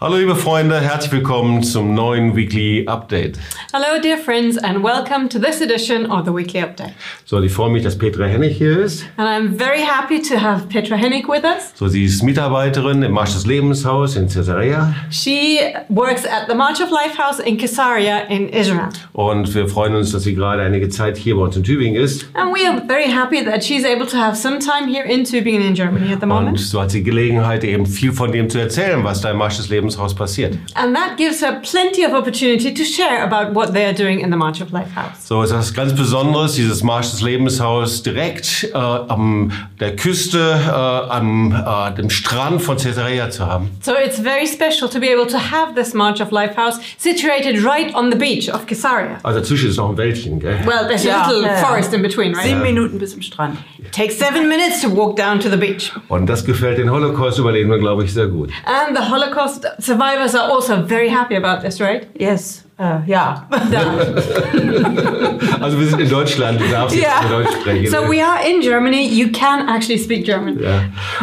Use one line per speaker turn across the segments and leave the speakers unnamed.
Hallo liebe Freunde, herzlich willkommen zum neuen Weekly Update.
Hello, dear friends, and welcome to this edition of the Weekly Update.
So, ich freue mich, dass Petra Hennig hier ist.
And I'm very happy to have Petra Hennig with us.
So, sie ist Mitarbeiterin im Marsch des Lebenshaus in Caesarea
She works at the March of Life House in Caesarea in Israel.
und wir freuen uns, dass sie gerade einige Zeit hier bei uns in Tübingen ist.
And we are very happy that she's able to have some time here in Tübingen in Germany at the
Und
moment.
so hat sie Gelegenheit, eben viel von dem zu erzählen, was da im Marsch des Lebenshaus passiert.
And that gives her plenty of opportunity to share about what they are doing in the March of Life House.
So ist das ganz Besonderes, dieses Marsch des Lebenshaus direkt äh, am der Küste, äh, am äh, dem Strand von Caesarea zu haben.
So it's very special to be able to have this March of Life House situated right on the beach of Caesarea.
Also dazwischen ist noch ein Wäldchen, gell?
Well, there's
Yeah.
a little
Yeah.
forest in between, right?
Sieben Minuten bis zum Strand.
It takes seven minutes to walk down to the beach.
Und das gefällt den Holocaust-Überlebenden, glaube ich, sehr gut.
And the Holocaust survivors are also very happy about this, right?
Yes. Äh, ja.
Also wir sind in Deutschland, du darfst jetzt
Yeah.
Deutsch sprechen.
So we are in Germany. You can actually speak German.
ja.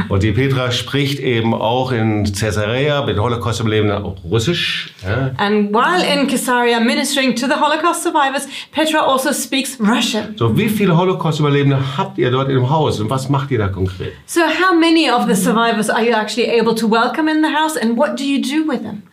Und die Petra spricht eben auch in Caesarea mit Holocaust-Überlebenden auch Russisch. Ja.
And while in Caesarea ministering to the Holocaust survivors, Petra also speaks Russian.
So, wie viele Holocaust-Überlebende habt ihr dort im Haus und was macht ihr da konkret?
So how many of the survivors are you actually able to welcome in the house and what do you do with them?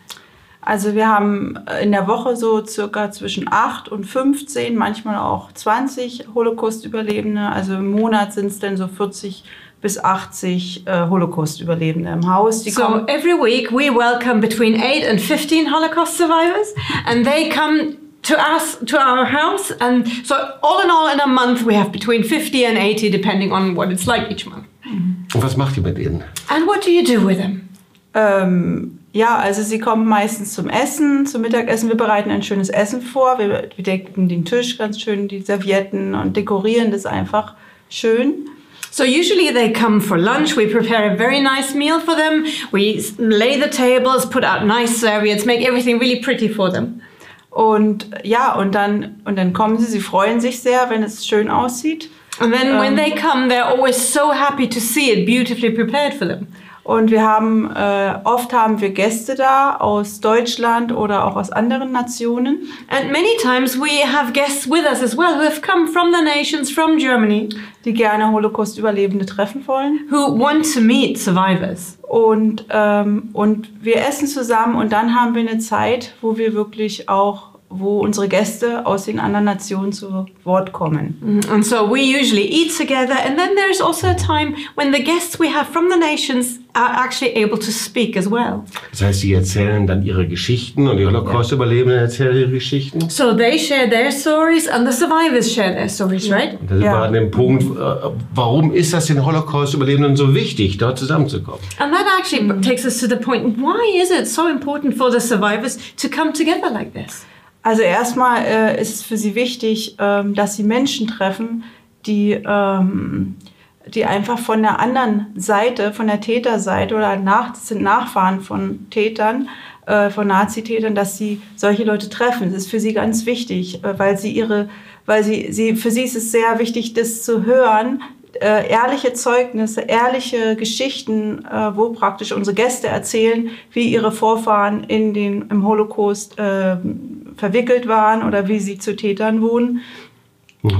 Also wir haben in der Woche so circa zwischen 8 und 15, manchmal auch 20 Holocaust-Überlebende. Also im Monat sind es dann so 40 bis 80 äh, Holocaust-Überlebende im Haus. Die
So every week we welcome between 8 and 15 Holocaust survivors and they come to us to our house and so all in all in a month we have between 50 and 80 depending on what it's like each month.
Und was macht ihr mit denen?
And what do you do with them?
ähm, ja, also sie kommen meistens zum Essen, zum Mittagessen. Wir bereiten ein schönes Essen vor. Wir, wir decken den Tisch ganz schön, die Servietten und dekorieren das einfach schön.
So usually they come for lunch. We prepare a very nice meal for them. We lay the tables, put out nice serviettes, make everything really pretty for them.
Und ja, und dann, und dann kommen sie, sie freuen sich sehr, wenn es schön aussieht.
And then when
Um,
they come, they're always so happy to see it beautifully prepared for them.
Und wir haben, äh, oft haben wir Gäste da aus Deutschland oder auch aus anderen Nationen,
And many times we have guests with us as well who have come from the nations from Germany
die gerne Holocaust-Überlebende treffen wollen.
who want to meet survivors.
Und, ähm, und wir essen zusammen und dann haben wir eine Zeit, wo wir wirklich auch, wo unsere Gäste aus den anderen Nationen zu Wort kommen.
And so we usually eat together, and then there's also a time when the guests we have from the nations are actually able to speak as well.
Das heißt, sie erzählen dann ihre Geschichten und die Holocaust-Überlebenden erzählen ihre Geschichten.
So they share their stories, and the survivors share their stories, right?
Und da sind
Ja.
wir an dem Punkt, äh, warum ist das den Holocaust-Überlebenden so wichtig, dort zusammenzukommen?
And that actually takes us to the point why is it so important for the survivors to come together like this?
Also erstmal äh, ist es für sie wichtig, ähm, dass sie Menschen treffen, die, ähm, die einfach von der anderen Seite, von der Täterseite oder nach, sind Nachfahren von Tätern, äh, von Nazitätern, dass sie solche Leute treffen. Das ist für sie ganz wichtig, äh, weil sie ihre, weil sie, sie, für sie ist es sehr wichtig, das zu hören, äh, ehrliche Zeugnisse, ehrliche Geschichten, äh, wo praktisch unsere Gäste erzählen, wie ihre Vorfahren in den, im Holocaust äh, verwickelt waren oder wie sie zu Tätern wurden.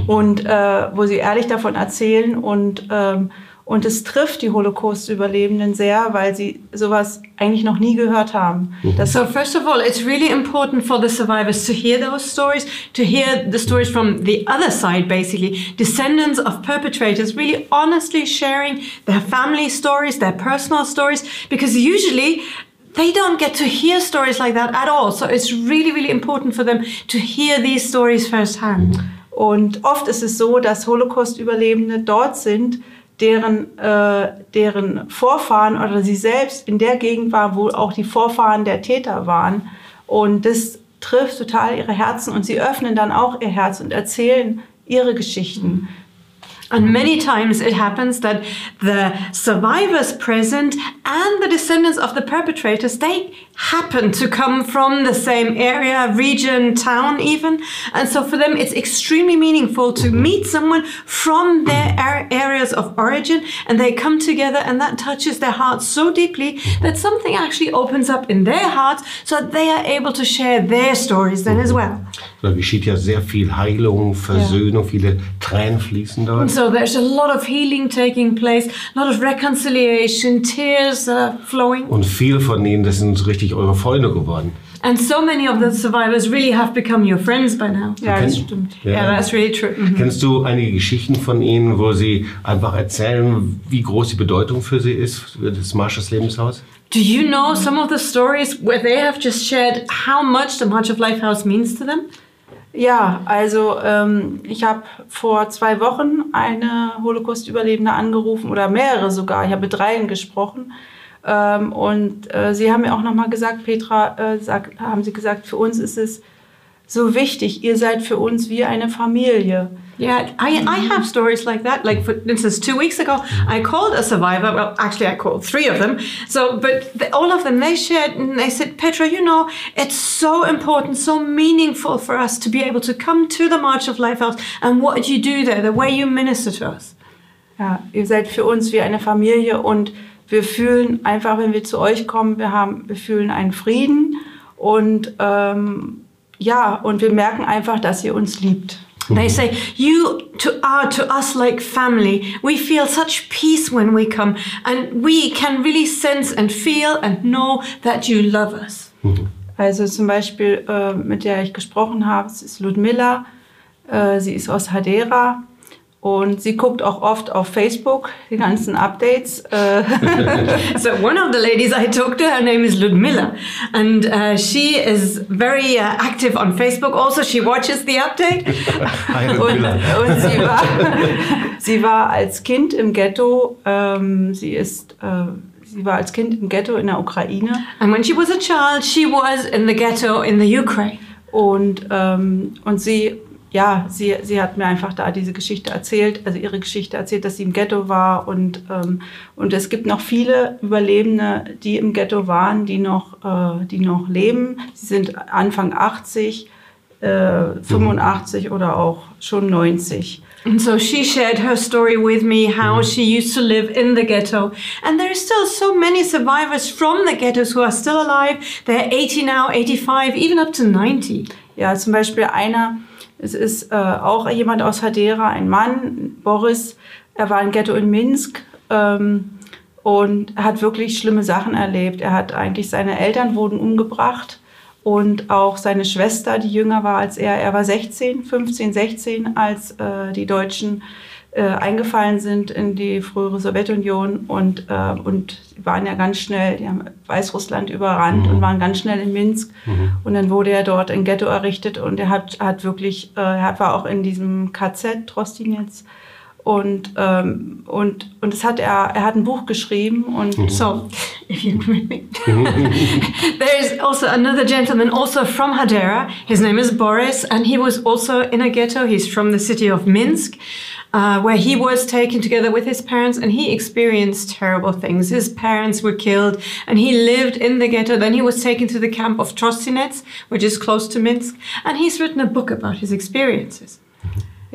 Und äh, wo sie ehrlich davon erzählen und, ähm, und es trifft die Holocaust-Überlebenden sehr, weil sie sowas eigentlich noch nie gehört haben. Das,
So first of all, it's really important for the survivors to hear those stories, to hear the stories from the other side, basically, descendants of perpetrators, really honestly sharing their family stories, their personal stories, because usually they don't get to hear stories like that at all. So it's really, really important for them to hear these stories firsthand.
Und oft ist es so, dass Holocaust-Überlebende dort sind, deren, äh, deren Vorfahren oder sie selbst in der Gegend waren, wo auch die Vorfahren der Täter waren. Und das trifft total ihre Herzen und sie öffnen dann auch ihr Herz und erzählen ihre Geschichten.
And many times it happens that the survivors present and the descendants of the perpetrators, they happen to come from the same area, region, town even. And so for them, it's extremely meaningful to meet someone from their ar- areas of origin and they come together and that touches their hearts so deeply that something actually opens up in their hearts so that they are able to share their stories then as well.
Da geschieht ja sehr viel Heilung, Versöhnung, viele Tränen fließen dort.
So there's a lot of healing taking place, a lot of reconciliation, tears that are flowing.
Und viel von ihnen, das sind richtig eure Freunde geworden.
And so many of the survivors really have become your friends by now.
Ja, das stimmt.
Yeah, that's really true. Mhm.
Kennst du einige Geschichten von ihnen, wo sie einfach erzählen, wie groß die Bedeutung für sie ist, für das Marshalls Lebenshaus?
Do you know some of the stories where they have just shared how much the March of Life House means to them?
Ja, also ähm, ich habe vor zwei Wochen eine Holocaust-Überlebende angerufen oder mehrere sogar. Ich habe mit dreien gesprochen. Ähm, und äh, sie haben mir auch nochmal gesagt, Petra, äh, sagt, haben sie gesagt, für uns ist es so wichtig, ihr seid für uns wie eine Familie.
Yeah, I, I have stories like that. Like, for instance, two weeks ago, I called a survivor. Well, actually, I called three of them. So, but the, all of them, they shared and they said, Petra, you know, it's so important, so meaningful for us to be able to come to the March of Life House and what you do there, the way you minister to us.
Ja, ihr seid für uns wie eine Familie und wir fühlen einfach, wenn wir zu euch kommen, wir haben, wir fühlen einen Frieden und ähm, ja, und wir merken einfach, dass ihr uns liebt.
They say, You to, are to us like family. We feel such peace when we come, and we can really sense and feel and know that you love us.
Also zum Beispiel, äh, mit der ich gesprochen habe, es ist Ludmilla, äh, sie ist aus Hadera und sie guckt auch oft auf Facebook die ganzen Updates. Äh,
So, one of the ladies I talked to, her name is Ludmilla, and uh, she is very uh, active on Facebook. Also, she watches the update.
Hi,
und, und sie, war, sie war als Kind im Ghetto, ähm, sie ist, äh, sie war als Kind im Ghetto in der Ukraine
And when she was a child, she was in the ghetto in the Ukraine.
und, ähm, und sie, ja, sie, sie hat mir einfach da diese Geschichte erzählt, also ihre Geschichte erzählt, dass sie im Ghetto war und, ähm, und es gibt noch viele Überlebende, die im Ghetto waren, die noch, äh, die noch leben. Sie sind Anfang 80, äh, 85 oder auch schon 90.
And so she shared her story with me how she used to live in the ghetto. And there are still so many survivors from the ghettos who are still alive. They're 80 now, 85, even up to 90.
Ja, zum Beispiel einer, es ist äh, auch jemand aus Hadera, ein Mann, Boris, er war im Ghetto in Minsk ähm, und hat wirklich schlimme Sachen erlebt. Er hat eigentlich, seine Eltern wurden umgebracht und auch seine Schwester, die jünger war als er, er war 16, 15, 16, als äh, die Deutschen äh, eingefallen sind in die frühere Sowjetunion und, äh, und waren ja ganz schnell, die haben Weißrussland überrannt und waren ganz schnell in Minsk. Und dann wurde er dort ein Ghetto errichtet und er hat, hat wirklich, äh, er war auch in diesem KZ Trostinetz. Und, ähm, und, und das hat er, er hat ein Buch geschrieben und
So, if you agree. There's also another gentleman, also from Hadera. His name is Boris, and he was also in a ghetto. He's from the city of Minsk, uh, where he was taken together with his parents, and he experienced terrible things. His parents were killed, and he lived in the ghetto. Then he was taken to the camp of Trostinets, which is close to Minsk, and he's written a book about his experiences.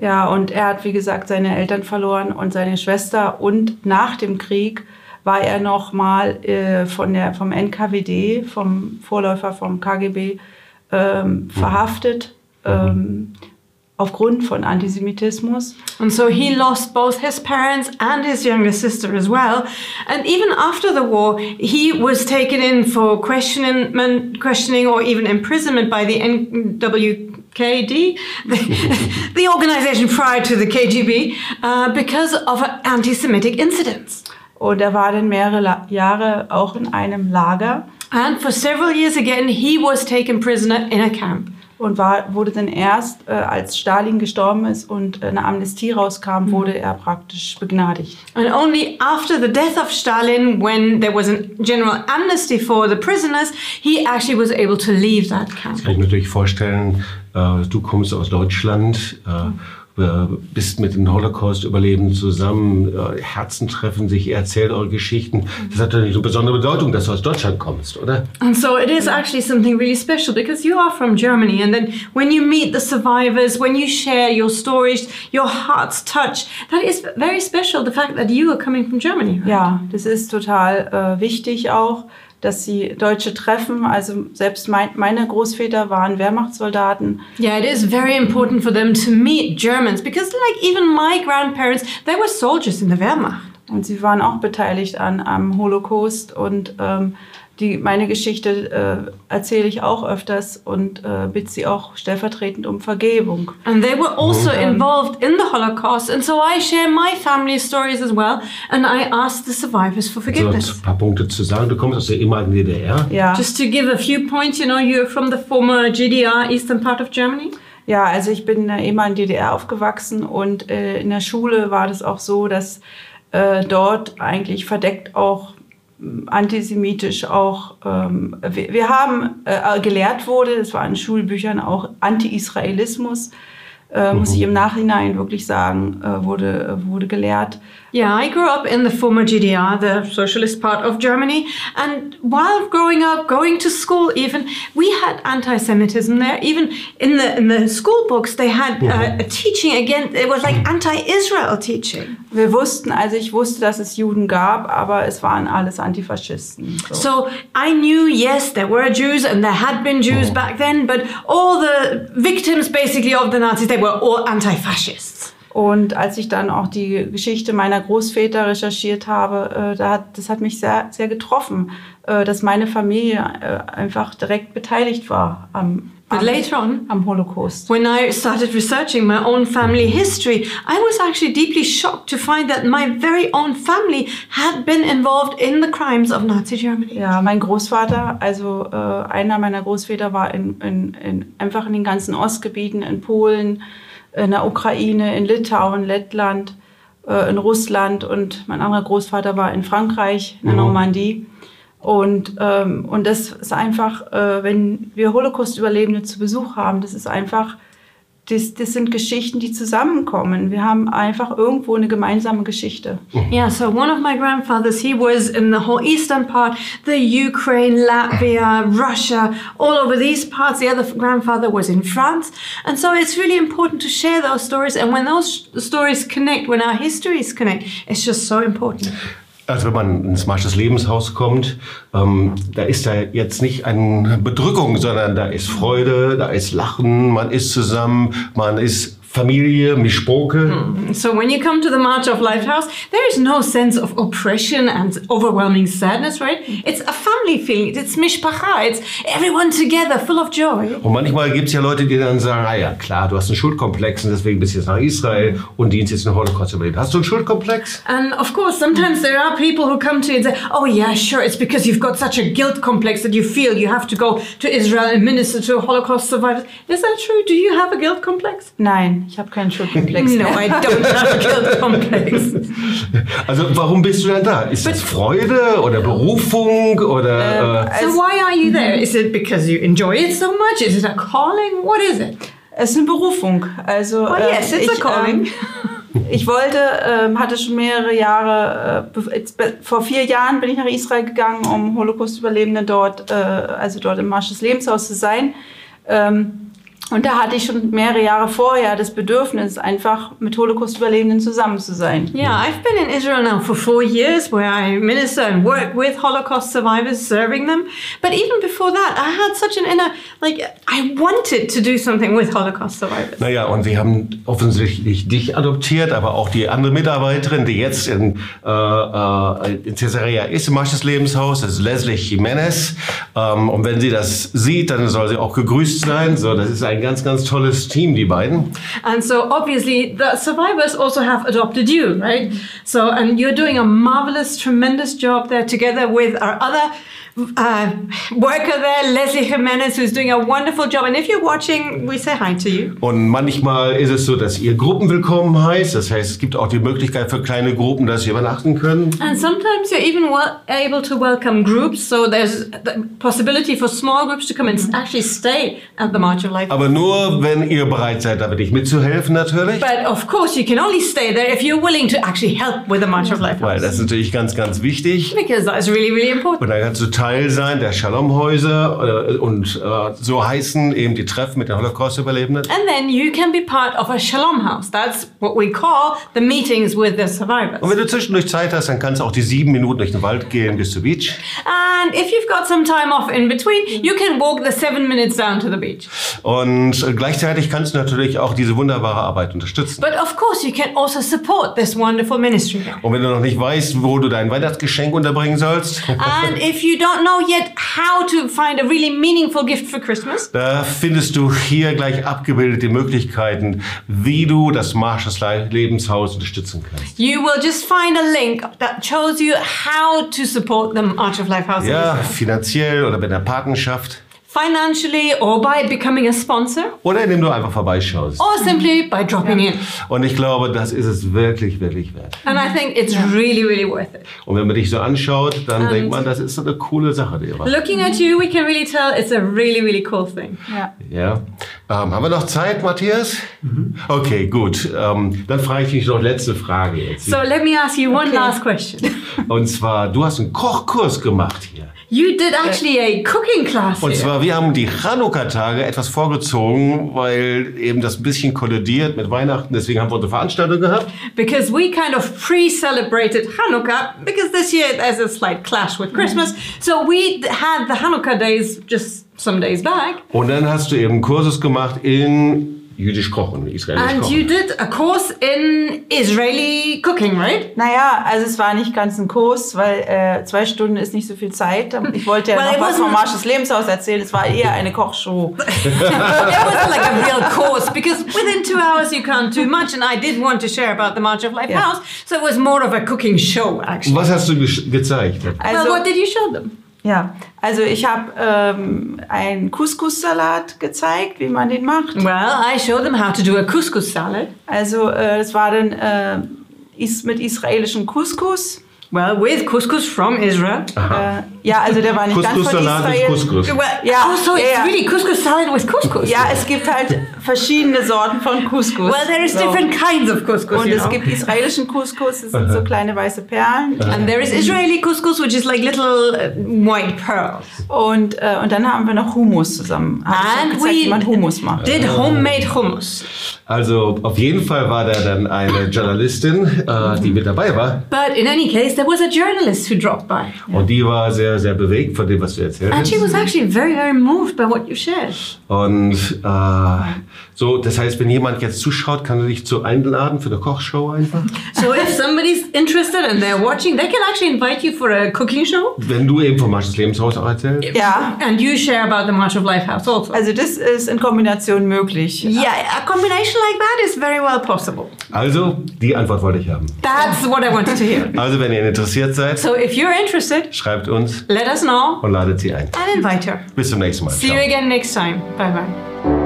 Ja, und er hat, wie gesagt, seine Eltern verloren und seine Schwester. Und nach dem Krieg war er noch mal äh, von der, vom NKWD, vom Vorläufer vom KGB, ähm, verhaftet ähm, aufgrund von Antisemitismus.
And so he lost both his parents and his younger sister as well. And even after the war, he was taken in for questioning, questioning or even imprisonment by the NWKD, the, the organization prior to the KGB, uh, because of anti-Semitic incidents.
Und er war dann mehrere La Jahre auch in einem Lager
And for several years again, he was taken prisoner in a camp.
und war, wurde dann erst, äh, als Stalin gestorben ist und eine Amnestie rauskam, wurde er praktisch begnadigt.
And only after the death of Stalin, when there was a general amnesty for the prisoners, he actually was able to leave that camp.
Kann ich mir natürlich vorstellen, äh, du kommst aus Deutschland, äh, äh, bist mit den Holocaust-Überlebenden zusammen, äh, Herzen treffen sich, erzählt eure Geschichten. Das hat natürlich eine besondere Bedeutung, dass du aus Deutschland kommst, oder?
And so it is actually something really special because you are from Germany. And then when you meet the survivors, when you share your stories, your hearts touch, that is very special, the fact that you are coming from Germany. right?
Ja, das ist total äh, wichtig auch, dass sie Deutsche treffen. Also selbst mein, meine Großväter waren Wehrmachtssoldaten.
Yeah, it is very important for them to meet Germans because, like, even my grandparents, they were soldiers in the Wehrmacht.
Und sie waren auch beteiligt an, am Holocaust. Und ähm, die, meine Geschichte äh, erzähle ich auch öfters und äh, bitte sie auch stellvertretend um Vergebung.
And they were also involved in the Holocaust. And so I share my family stories as well. And I ask the survivors for
So,
forgiveness.
ein paar Punkte zu sagen. Du kommst aus der ehemaligen DDR.
Ja.
Just to give a few points, you know, you're from the former GDR, eastern part of Germany.
Ja, also ich bin in der ehemaligen DDR aufgewachsen und äh, in der Schule war das auch so, dass äh, dort eigentlich verdeckt auch ähm, antisemitisch auch, ähm, wir, wir haben äh, gelehrt wurde, es war in Schulbüchern auch Anti-Israelismus, äh, muss ich im Nachhinein wirklich sagen, äh, wurde, wurde gelehrt.
Yeah, I grew up in the former GDR, the socialist part of Germany. And while growing up, going to school even, we had anti-Semitism there. Even in the in the school books, they had uh, a teaching again. It was like anti-Israel teaching.
Wir wussten, also ich wusste, dass es Juden gab, aber es waren alles Antifaschisten. So.
So I knew, yes, there were Jews and there had been Jews back then, but all the victims basically of the Nazis, they were all anti-fascists.
Und als ich dann auch die Geschichte meiner Großväter recherchiert habe, äh, da hat, das hat mich sehr, sehr getroffen, äh, dass meine Familie äh, einfach direkt beteiligt war am,
But later on,
am Holocaust.
When I started researching my own family history, I was actually deeply shocked to find that my very own family had been involved in the crimes of Nazi Germany.
Ja, mein Großvater, also äh, einer meiner Großväter war in, in, in, einfach in den ganzen Ostgebieten, in Polen, in der Ukraine, in Litauen, Lettland, äh, in Russland und mein anderer Großvater war in Frankreich, in der Normandie. Und, ähm, und das ist einfach, äh, wenn wir Holocaust-Überlebende zu Besuch haben, das ist einfach, das, das sind Geschichten, die zusammenkommen. Wir haben einfach irgendwo eine gemeinsame Geschichte.
Yeah, so one of my grandfathers, he was in the whole eastern part, the Ukraine, Latvia, Russia, all over these parts. The other grandfather was in France. And so it's really important to share those stories. And when those stories connect, when our histories connect, it's just so important.
Also wenn man ins Marsch des Lebenshaus kommt, ähm, da ist da jetzt nicht eine Bedrückung, sondern da ist Freude, da ist Lachen, man ist zusammen, man ist Familie, Mischpoke.
So when you come to the March of Lifehouse, there is no sense of oppression and overwhelming sadness, right? It's a family feeling. It's mishpacha. It's everyone together, full of joy.
Und manchmal gibt es ja Leute, die dann sagen, ah ja, klar, du hast einen Schuldkomplex und deswegen bist du jetzt nach Israel und dienst jetzt in Holocaust überlebt. Hast du einen Schuldkomplex?
And of course, sometimes there are people who come to you and say, "Oh yeah, sure, it's because you've got such a guilt complex that you feel you have to go to Israel and minister to Holocaust survivors." Is that true? Do you have a guilt complex?
Nein, ich habe keinen Schuldkomplex
No. I don't have a guilt complex.
Also warum bist du denn da? Ist das Freude oder Berufung oder... äh,
So why are you there? Is it because you enjoy it so much? Is it a calling? What is it?
Es ist eine Berufung. Also,
Oh yes, it's a
ich,
calling.
ähm, ich wollte, ähm, hatte schon mehrere Jahre, äh, vor vier Jahren bin ich nach Israel gegangen, um Holocaust-Überlebende dort, äh, also dort im Marsch des Lebenshaus zu sein. Ähm, und da hatte ich schon mehrere Jahre vorher das Bedürfnis, einfach mit Holocaust-Überlebenden zusammen zu sein.
Yeah, I've been in Israel now for four years where I minister and work with Holocaust survivors, serving them. But even before that, I had such an inner, like, I wanted to do something with Holocaust survivors.
Naja, und sie haben offensichtlich dich adoptiert, aber auch die andere Mitarbeiterin, die jetzt in, äh, äh, in Caesarea ist, im Marsch des Lebenshaus, das ist Leslie Jimenez. Ähm, und wenn sie das sieht, dann soll sie auch gegrüßt sein. So, das ist ein ganz, ganz tolles Team, die beiden.
And so obviously the survivors also have adopted you, right? So, and you're doing a marvelous, tremendous job there together with our other uh, worker there, Leslie Jimenez, who's doing a wonderful job. And if you're watching, we say hi to you.
Und manchmal ist es so, dass ihr Gruppen willkommen heißt. Das heißt, es gibt auch die Möglichkeit für kleine Gruppen, dass sie übernachten können.
And sometimes you're even able to welcome groups. So there's the possibility for small groups to come and actually stay at the March of Life.
Aber nur, wenn ihr bereit seid, da wirklich mitzuhelfen natürlich.
But of course, you can only stay there if you're willing to actually help with the March of Life.
Weil das ist natürlich ganz, ganz wichtig.
Because that's really, really important.
Und dann kannst du Teil sein der Shalom-Häuser äh, und äh, so heißen eben die Treffen mit den Holocaust-Überlebenden.
And then you can be part of a Shalom house. That's what we call the meetings with the survivors.
Und wenn du zwischendurch Zeit hast, dann kannst du auch die sieben Minuten durch den Wald gehen bis zur Beach.
And if you've got some time off in between, you can walk the seven minutes down to the beach.
Und äh, gleichzeitig kannst du natürlich auch diese wunderbare Arbeit unterstützen.
But of course, you can also support this wonderful ministry.
Und wenn du noch nicht weißt, wo du dein Weihnachtsgeschenk unterbringen sollst,
And if you don't know yet how to find a really meaningful gift for Christmas,
da findest du hier gleich abgebildet die Möglichkeiten, wie du das Marshalls Lebenshaus unterstützen kannst.
you will just find a link that shows you how to support the Arch of Life House.
Ja, finanziell oder mit einer Patenschaft
Financially or by becoming a sponsor
oder indem du einfach vorbeischaust.
or simply by dropping in.
Und ich glaube, das ist es wirklich, wirklich wert.
And I think it's really, really worth it.
Und wenn man dich so anschaut, dann
Und-
denkt man, das ist so eine coole Sache, die ihr macht.
Looking at you, we can really tell it's a really, really cool thing.
Ja.
Ja. Ähm, haben wir noch Zeit, Matthias? Okay, gut. Ähm, dann frage ich dich noch letzte Frage jetzt.
So let me ask you one
Okay.
last question.
Und zwar, du hast einen Kochkurs gemacht hier.
You did actually a cooking class
Und
here.
zwar, wir haben die Chanukka-Tage etwas vorgezogen, weil eben das ein bisschen kollidiert mit Weihnachten. Deswegen haben wir unsere Veranstaltung gehabt.
because we kind of pre-celebrated Hanukkah because this year there's a slight clash with Christmas. So we had the Hanukkah days just some days back.
Und dann hast du eben Kursus gemacht in jüdisch Kochen, israelisch
And
Kochen.
you did a course in Israeli cooking, right?
Naja, also es war nicht ganz ein Kurs, weil äh, zwei Stunden ist nicht so viel Zeit. Ich wollte ja
Well, it
noch was
wasn't-
vom Marsches Lebenshaus erzählen. Es war eher eine Kochshow.
it wasn't like a real course because within two hours you can't do much. And I did want to share about the March of Life
Yeah.
House, so it was more of a cooking show, actually.
Was hast du ge gezeigt?
Also,
well, what did you show them?
Ja, also ich habe ähm, einen Couscous-Salat gezeigt, wie man den macht.
Well, I showed them how to do a couscous salad.
Also äh, es war dann äh, mit israelischem Couscous.
Well, with couscous from Israel.
Äh, ja, also der war nicht ganz von
mit
Israel.
Couscous.
Well,
Yeah,
oh, so it's really couscous salad with couscous.
Ja, es gibt halt verschiedene Sorten von Couscous.
Well, there is
So.
different kinds of couscous.
Und es
know.
gibt israelischen Couscous, das sind so kleine weiße Perlen.
and there is Israeli couscous, which is like little uh, white pearls.
Und, äh, und dann haben wir noch Hummus zusammen. Ich
And
gezeigt, wie man
we
Hummus macht.
did homemade hummus.
Also auf jeden Fall war da dann eine Journalistin, äh, die mit dabei war.
But in any case, there was a journalist who dropped by.
Und die war sehr, sehr bewegt von dem, was du erzählt
And
hast.
she was actually very, very moved by what you shared.
Und äh, so, das heißt, wenn jemand jetzt zuschaut, kann er dich zu einladen für eine Kochshow einfach.
So if somebody's interested and they're watching, they can actually invite you for a cooking show.
Wenn du eben vom Marsches Lebenshaus auch erzählst.
Ja,
And you share about the March of Life House also.
also das ist in Kombination möglich.
yeah, a combination like that is very well possible.
Also, die Antwort wollte ich haben.
That's what I wanted to hear.
Also, wenn ihr interessiert seid,
So if you're interested,
schreibt uns
let us know
und ladet sie ein.
and invite her.
Bis zum nächsten Mal.
See you again next time. Bye bye.